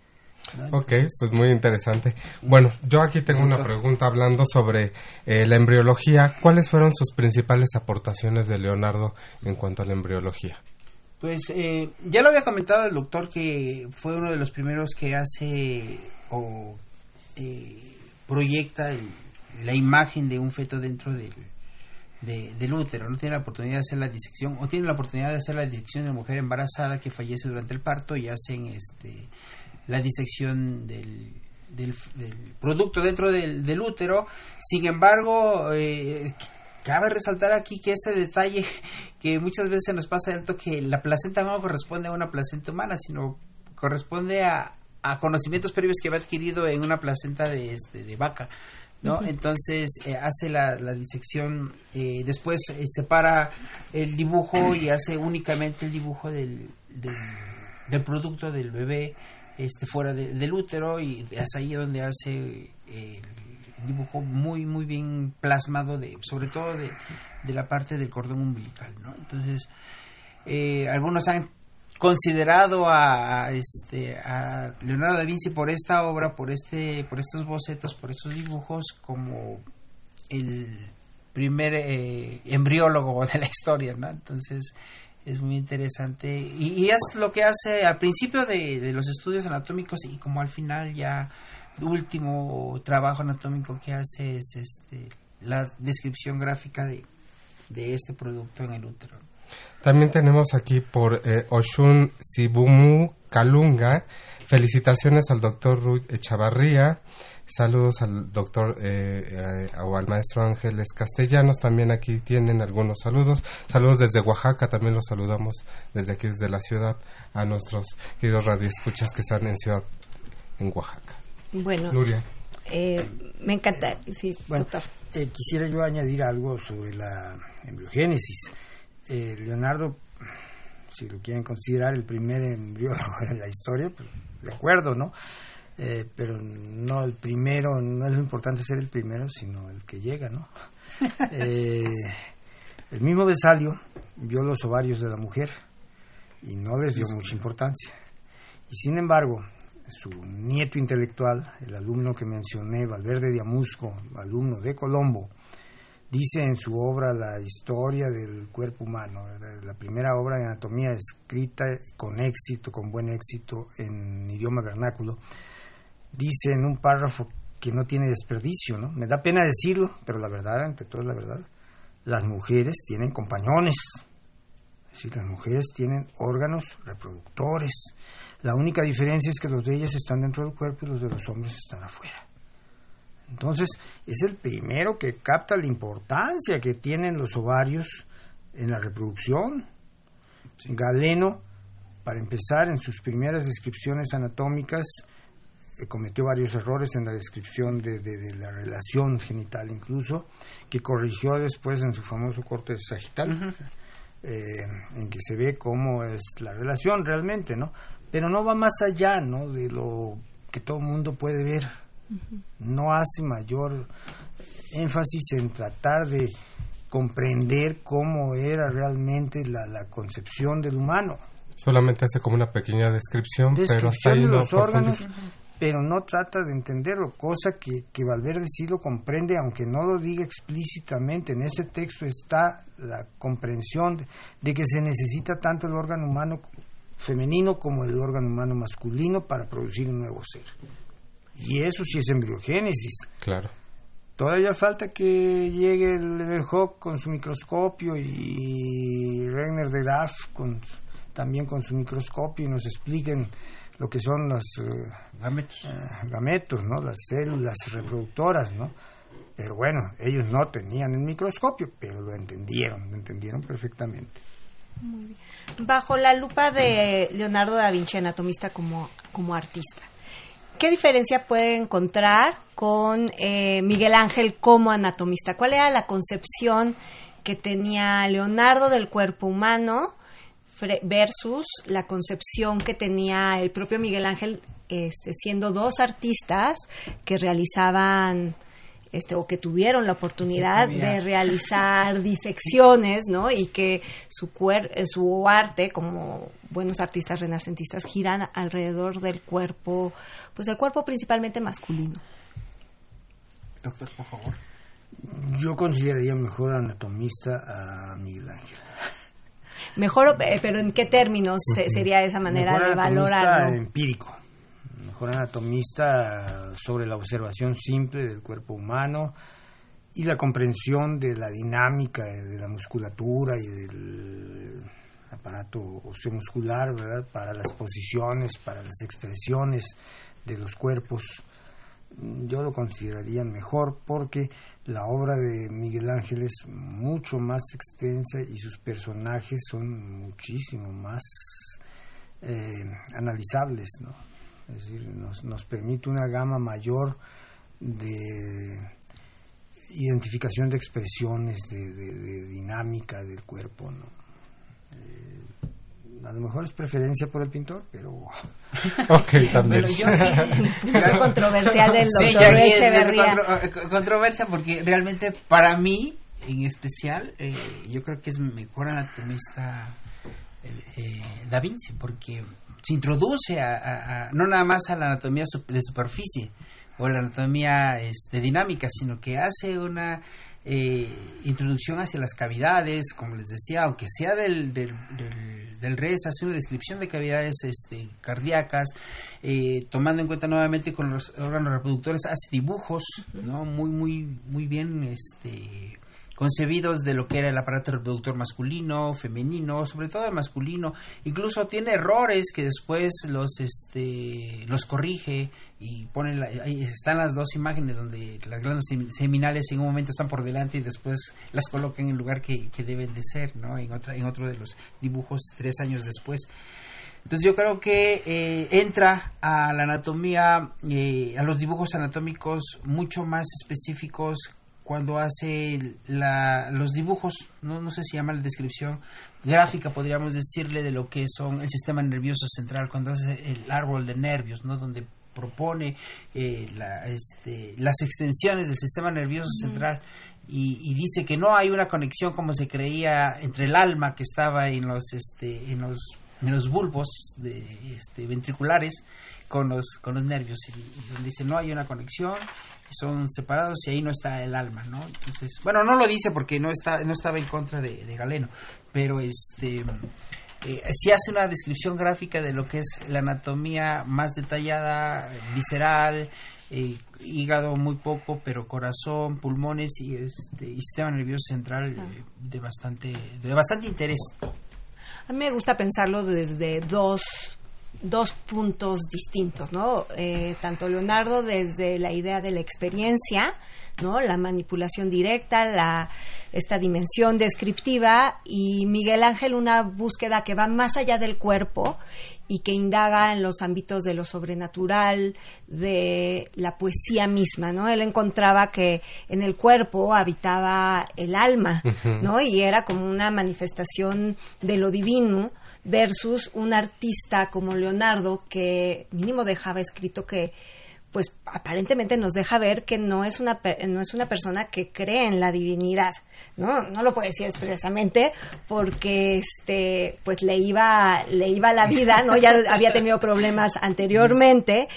ok, pues muy interesante. Bueno, yo aquí tengo una pregunta hablando sobre eh, la embriología. ¿Cuáles fueron sus principales aportaciones de Leonardo en cuanto a la embriología? Pues eh, ya lo había comentado el doctor que fue uno de los primeros que hace o eh, proyecta el, la imagen de un feto dentro del, del útero, no tiene la oportunidad de hacer la disección o tiene la oportunidad de hacer la disección de la mujer embarazada que fallece durante el parto y hacen este la disección del, del, producto dentro del, del, útero. Sin embargo, eh, cabe resaltar aquí que ese detalle que muchas veces nos pasa alto que la placenta no corresponde a una placenta humana, sino corresponde a, a conocimientos previos que había adquirido en una placenta de, este, de vaca. ¿No? Entonces eh, hace la, la disección, eh, después eh, separa el dibujo y hace únicamente el dibujo del, del, producto del bebé este fuera del útero y es ahí donde hace el dibujo muy muy bien plasmado de sobre todo de, de la parte del cordón umbilical, ¿no? Entonces algunos han considerado a, este a Leonardo da Vinci por esta obra, por este por estos bocetos, por estos dibujos como el primer eh, embriólogo de la historia, ¿no? Entonces es muy interesante y, es lo que hace al principio de, los estudios anatómicos y como al final ya último trabajo anatómico que hace es este la descripción gráfica de, de este producto en el útero. También tenemos aquí por eh, Oshun Sibumu Kalunga. Felicitaciones al doctor Ruth Echavarría. Saludos al doctor eh, eh, o al maestro Ángeles Castellanos. También aquí tienen algunos saludos. Saludos desde Oaxaca. También los saludamos desde aquí, desde la ciudad, a nuestros queridos radioescuchas que están en ciudad, en Oaxaca. Bueno, me encanta. Sí, doctor. quisiera yo añadir algo sobre la embriogénesis eh, Leonardo, si lo quieren considerar el primer embriólogo de la historia, pues de acuerdo, ¿no? Eh, pero no el primero, no es lo importante ser el primero, sino el que llega, ¿no? Eh, el mismo Besalio vio los ovarios de la mujer y no les dio mucha importancia. Y sin embargo, su nieto intelectual, el alumno que mencioné, Valverde de Amusco, alumno de Colombo, dice en su obra La historia del cuerpo humano, la primera obra de anatomía escrita con éxito, con buen éxito en idioma vernáculo, dice en un párrafo que no tiene desperdicio, ¿no? Me da pena decirlo, pero la verdad, ante todo la verdad, las mujeres tienen compañones, es decir, las mujeres tienen órganos reproductores. La única diferencia es que los de ellas están dentro del cuerpo y los de los hombres están afuera. Entonces, es el primero que capta la importancia que tienen los ovarios en la reproducción. Galeno, para empezar, en sus primeras descripciones anatómicas, eh, cometió varios errores en la descripción de, la relación genital incluso, que corrigió después en su famoso corte sagital, eh, en que se ve cómo es la relación realmente, ¿no? Pero no va más allá, ¿no? De lo que todo el mundo puede ver no hace mayor énfasis en tratar de comprender cómo era realmente la, concepción del humano. Solamente hace como una pequeña descripción, pero hasta ahí los órganos, pero no trata de entenderlo, cosa que, que Valverde sí lo comprende, aunque no lo diga explícitamente. En ese texto está la comprensión de que se necesita tanto el órgano humano femenino como el órgano humano masculino para producir un nuevo ser. Y eso sí es embriogénesis. Claro. Todavía falta que llegue el Leeuwenhoek con su microscopio y Regner de Graaf con, también con su microscopio y nos expliquen lo que son los eh, gametos. Eh, gametos, ¿no? Las células reproductoras, ¿no? Pero bueno, ellos no tenían el microscopio, pero lo entendieron, lo entendieron perfectamente. Bajo la lupa de Leonardo da Vinci, anatomista como, como artista, ¿Qué diferencia puede encontrar con eh, Miguel Ángel como anatomista? ¿Cuál era la concepción que tenía Leonardo del cuerpo humano versus la concepción que tenía el propio Miguel Ángel este, siendo dos artistas que realizaban este, o que tuvieron la oportunidad de realizar disecciones, ¿no? Y que su, eh, su arte, como buenos artistas renacentistas, giran alrededor del cuerpo, pues el cuerpo principalmente masculino. Doctor, por favor. Yo consideraría mejor anatomista a Miguel Ángel. Mejor, eh, pero ¿en qué términos sería esa manera de valorarlo? empírico mejor anatomista sobre la observación simple del cuerpo humano y la comprensión de la dinámica de la musculatura y del aparato osteomuscular, ¿verdad? Para las posiciones, para las expresiones de los cuerpos. Yo lo consideraría mejor porque la obra de Miguel Ángel es mucho más extensa y sus personajes son muchísimo más eh, analizables, ¿no? Es decir, nos, nos permite una gama mayor de identificación de expresiones, de, dinámica del cuerpo. ¿no? Eh, a lo mejor es preferencia por el pintor, pero... ok, también. yo controversial del doctor Echeverría. Eh, controversia porque realmente para mí, en especial, eh, yo creo que es mejor anatomista Da Vinci, porque se introduce a, no nada más a la anatomía de superficie o la anatomía este, dinámica, sino que hace una eh, introducción hacia las cavidades, como les decía, aunque sea del, del, del, res, hace una descripción de cavidades este, cardíacas, eh, tomando en cuenta nuevamente con los órganos reproductores, hace dibujos, ¿no? Muy, muy, muy bien, este concebidos de lo que era el aparato reproductor masculino, femenino, sobre todo el masculino, incluso tiene errores que después los este los corrige y pone ahí están las dos imágenes donde las glándulas seminales en un momento están por delante y después las colocan en el lugar que, deben de ser, ¿no? En otra en otro de los dibujos tres años después. Entonces yo creo que eh, entra a la anatomía, eh, a los dibujos anatómicos mucho más específicos cuando hace la, los dibujos, no, no sé si llama la descripción gráfica, podríamos decirle, de lo que son el sistema nervioso central, cuando hace el árbol de nervios, ¿no? donde propone eh, la, este, las extensiones del sistema nervioso central y, dice que no hay una conexión como se creía entre el alma que estaba en los, este, en los, en los bulbos de, este, ventriculares con los, con los nervios y, y dice no hay una conexión son separados y ahí no está el alma, ¿no? Entonces, bueno, no lo dice porque no está no estaba en contra de, Galeno, pero este eh, sí hace una descripción gráfica de lo que es la anatomía más detallada, visceral, eh, hígado muy poco, pero corazón, pulmones y este sistema nervioso central eh, de bastante de bastante interés. A mí me gusta pensarlo desde dos dos puntos distintos, ¿no? Eh, tanto Leonardo desde la idea de la experiencia, ¿no? La manipulación directa, la, esta dimensión descriptiva y Miguel Ángel una búsqueda que va más allá del cuerpo y que indaga en los ámbitos de lo sobrenatural, de la poesía misma, ¿no? Él encontraba que en el cuerpo habitaba el alma, ¿no? Y era como una manifestación de lo divino versus un artista como Leonardo que mínimo dejaba escrito que pues aparentemente nos deja ver que no es una no es una persona que cree en la divinidad no no lo puede decir expresamente porque este pues le iba le iba la vida no ya había tenido problemas anteriormente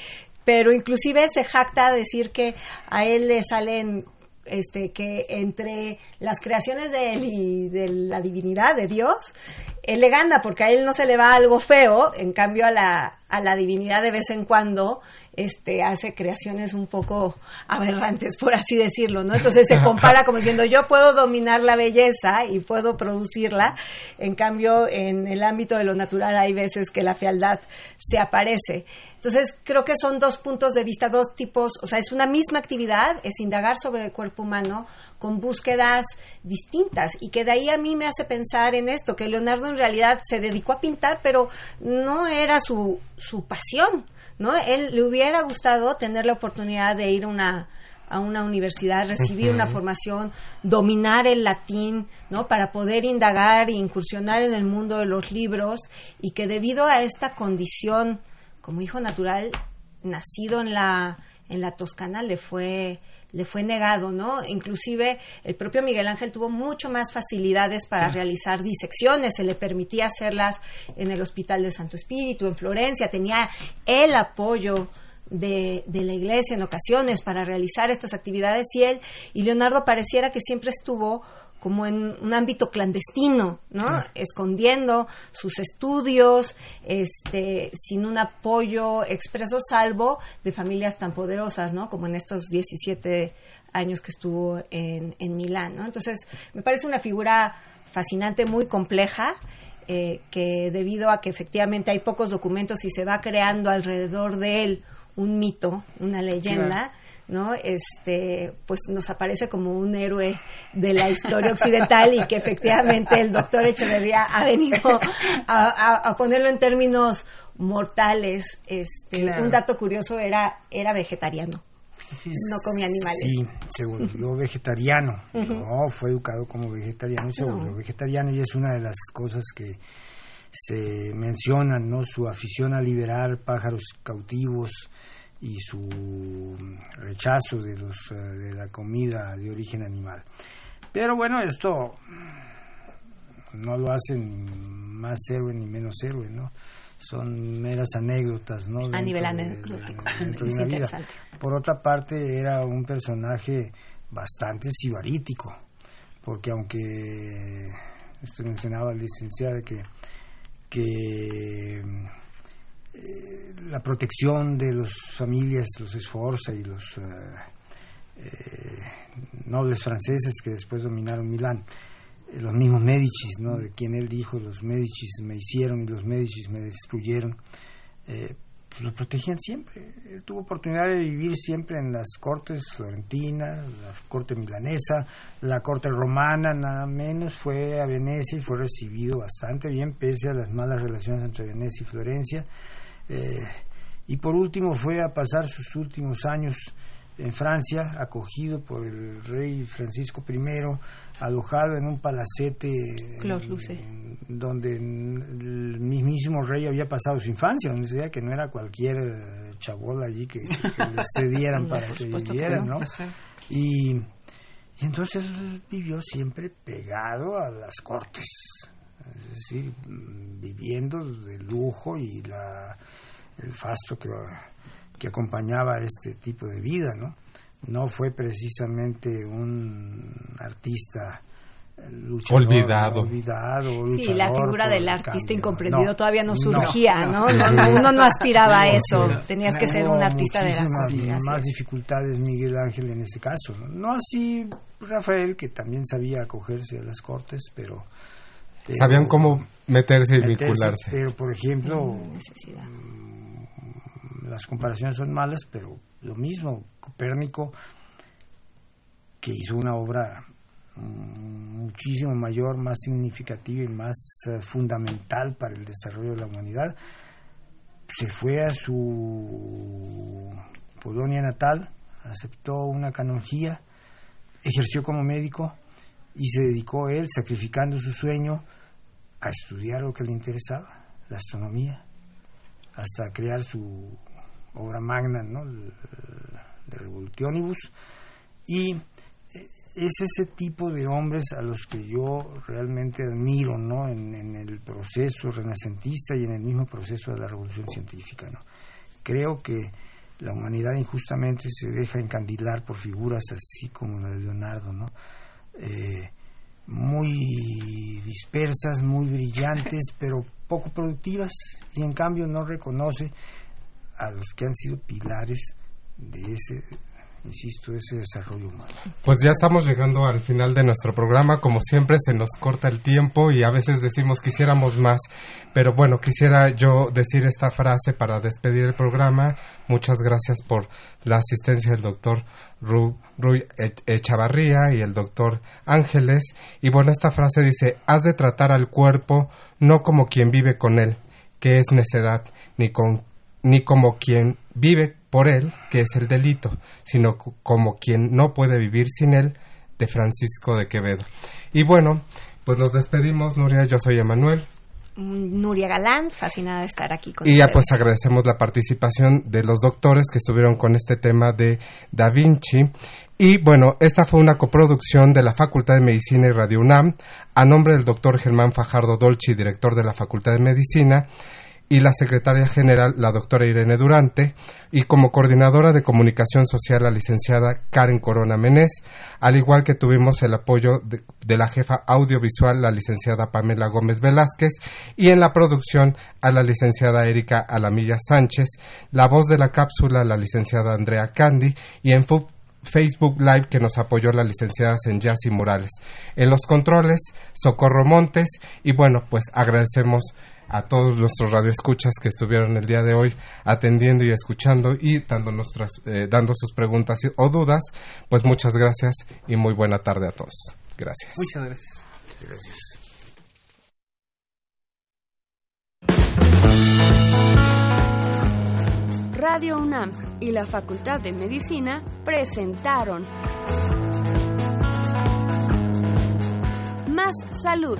pero inclusive se jacta decir que a él le salen este que entre las creaciones de él y de la divinidad de Dios él le gana porque a él no se le va algo feo, en cambio a la, a la divinidad de vez en cuando este, hace creaciones un poco aberrantes, por así decirlo, ¿no? Entonces se compara como diciendo, yo puedo dominar la belleza y puedo producirla, en cambio en el ámbito de lo natural hay veces que la fealdad se aparece. Entonces creo que son dos puntos de vista, dos tipos, o sea, es una misma actividad, es indagar sobre el cuerpo humano, con búsquedas distintas y que de ahí a mí me hace pensar en esto, que Leonardo en realidad se dedicó a pintar, pero no era su, su pasión, ¿no? Él le hubiera gustado tener la oportunidad de ir a una a una universidad, recibir una formación, dominar el latín, ¿no? Para poder indagar e incursionar en el mundo de los libros y que debido a esta condición como hijo natural nacido en la en la Toscana le fue le fue negado, ¿no? Inclusive el propio Miguel Ángel tuvo mucho más facilidades para realizar disecciones, se le permitía hacerlas en el Hospital de Santo Espíritu, en Florencia, tenía el apoyo de, de, la iglesia en ocasiones para realizar estas actividades y él y Leonardo pareciera que siempre estuvo como en un ámbito clandestino, ¿no? Escondiendo sus estudios, este, sin un apoyo expreso, salvo de familias tan poderosas, ¿no? Como en estos 17 años que estuvo en, en Milán, ¿no? Entonces, me parece una figura fascinante, muy compleja, eh, que debido a que efectivamente hay pocos documentos y se va creando alrededor de él un mito, una leyenda, ¿no? Este, pues nos aparece como un héroe de la historia occidental y que efectivamente el doctor Echeverría ha venido a, ponerlo en términos mortales. Este, un dato curioso era, era vegetariano. No comía animales. Sí, seguro. Yo vegetariano. No, fue educado como vegetariano y seguro vegetariano y es una de las cosas que se mencionan, ¿no? Su afición a liberar pájaros cautivos, y su rechazo de, los, eh, de la comida de origen animal. Pero bueno, esto no lo hacen más héroe ni menos héroe, ¿no? Son meras anécdotas, ¿no? A nivel anecdótico. Por otra parte, era un personaje bastante sibarítico, porque aunque usted mencionaba, licenciada, que, que eh, la protección de las familias los esforza y los eh, eh, nobles franceses que después dominaron Milán, los mismos Médicis, ¿no? de quien él dijo, los Médicis me hicieron y los Médicis me destruyeron, pues lo protegían siempre. Él tuvo oportunidad de vivir siempre en las cortes florentinas, la corte milanesa, la corte romana, nada menos. Fue a Venecia y fue recibido bastante bien, pese a las malas relaciones entre Venecia y Florencia. Eh, y por último fue a pasar sus últimos años en Francia, acogido por el rey Francisco I, alojado en un palacete donde el mismísimo rey había pasado su infancia, donde decía que no era cualquier eh, chabola allí que, le cedieran para que viviera, ¿no? Y, y entonces vivió siempre pegado a las cortes, es decir, viviendo de lujo y la, el fasto que que acompañaba este tipo de vida, ¿no? No fue precisamente un artista eh, luchador, olvidado. olvidado sí, la figura del artista incomprendido todavía no surgía, no, Uno no aspiraba a eso, tenías que ser un artista de la más dificultades Miguel Ángel en este caso, ¿no? así Rafael, que también sabía acogerse a las cortes, pero... Sabían cómo meterse y vincularse. Pero, por ejemplo, las comparaciones son malas, pero lo mismo, Copérnico, que hizo una obra mm, muchísimo mayor, más significativa y más eh, fundamental para el desarrollo de la humanidad, se fue a su Polonia natal, aceptó una canonjía, ejerció como médico y se dedicó él, sacrificando su sueño, a estudiar lo que le interesaba, la astronomía, hasta crear su obra magna ¿no? de Revolutionibus y eh, es ese tipo de hombres a los que yo realmente admiro ¿no? en, el proceso renacentista y en el mismo proceso de la revolución científica. ¿no? Creo que la humanidad injustamente se deja encandilar por figuras así como la de Leonardo, ¿no? Eh, muy dispersas, muy brillantes, pero poco productivas, y en cambio no reconoce a los que han sido pilares de ese insisto, ese desarrollo humano. Pues ya estamos llegando al final de nuestro programa. Como siempre, se nos corta el tiempo y a veces decimos quisiéramos más. Pero bueno, quisiera yo decir esta frase para despedir el programa. Muchas gracias por la asistencia del doctor Rui Echavarría y el doctor Ángeles. Y bueno, esta frase dice, has de tratar al cuerpo no como quien vive con él, que es necedad, ni con ni como quien vive por él, que es el delito, sino como quien no puede vivir sin él, de Francisco de Quevedo. Y bueno, pues nos despedimos, Nuria, yo soy Emanuel. Mm, Nuria Galán, fascinada de estar aquí con Y ya pues agradecemos la participación de los doctores que estuvieron con este tema de Da Vinci. Y bueno, esta fue una coproducción de la Facultad de Medicina y Radio UNAM, a nombre del doctor Germán Fajardo Dolci, director de la Facultad de Medicina, y la secretaria general, la doctora Irene Durante, y como coordinadora de comunicación social, la licenciada Karen Corona Menés, al igual que tuvimos el apoyo de, la jefa audiovisual, la licenciada Pamela Gómez Velázquez, y en la producción a la licenciada Erika Alamilla Sánchez, la voz de la cápsula, la licenciada Andrea Candy, y en Facebook Live que nos apoyó la licenciada y Morales. En los controles, Socorro Montes, y bueno, pues agradecemos a todos nuestros radioescuchas que estuvieron el día de hoy atendiendo y escuchando y dando, nuestras, eh, dando sus preguntas o dudas. Pues muchas gracias y muy buena tarde a todos. Gracias. Muchas gracias. Gracias. Radio UNAM y la Facultad de Medicina presentaron Más Salud.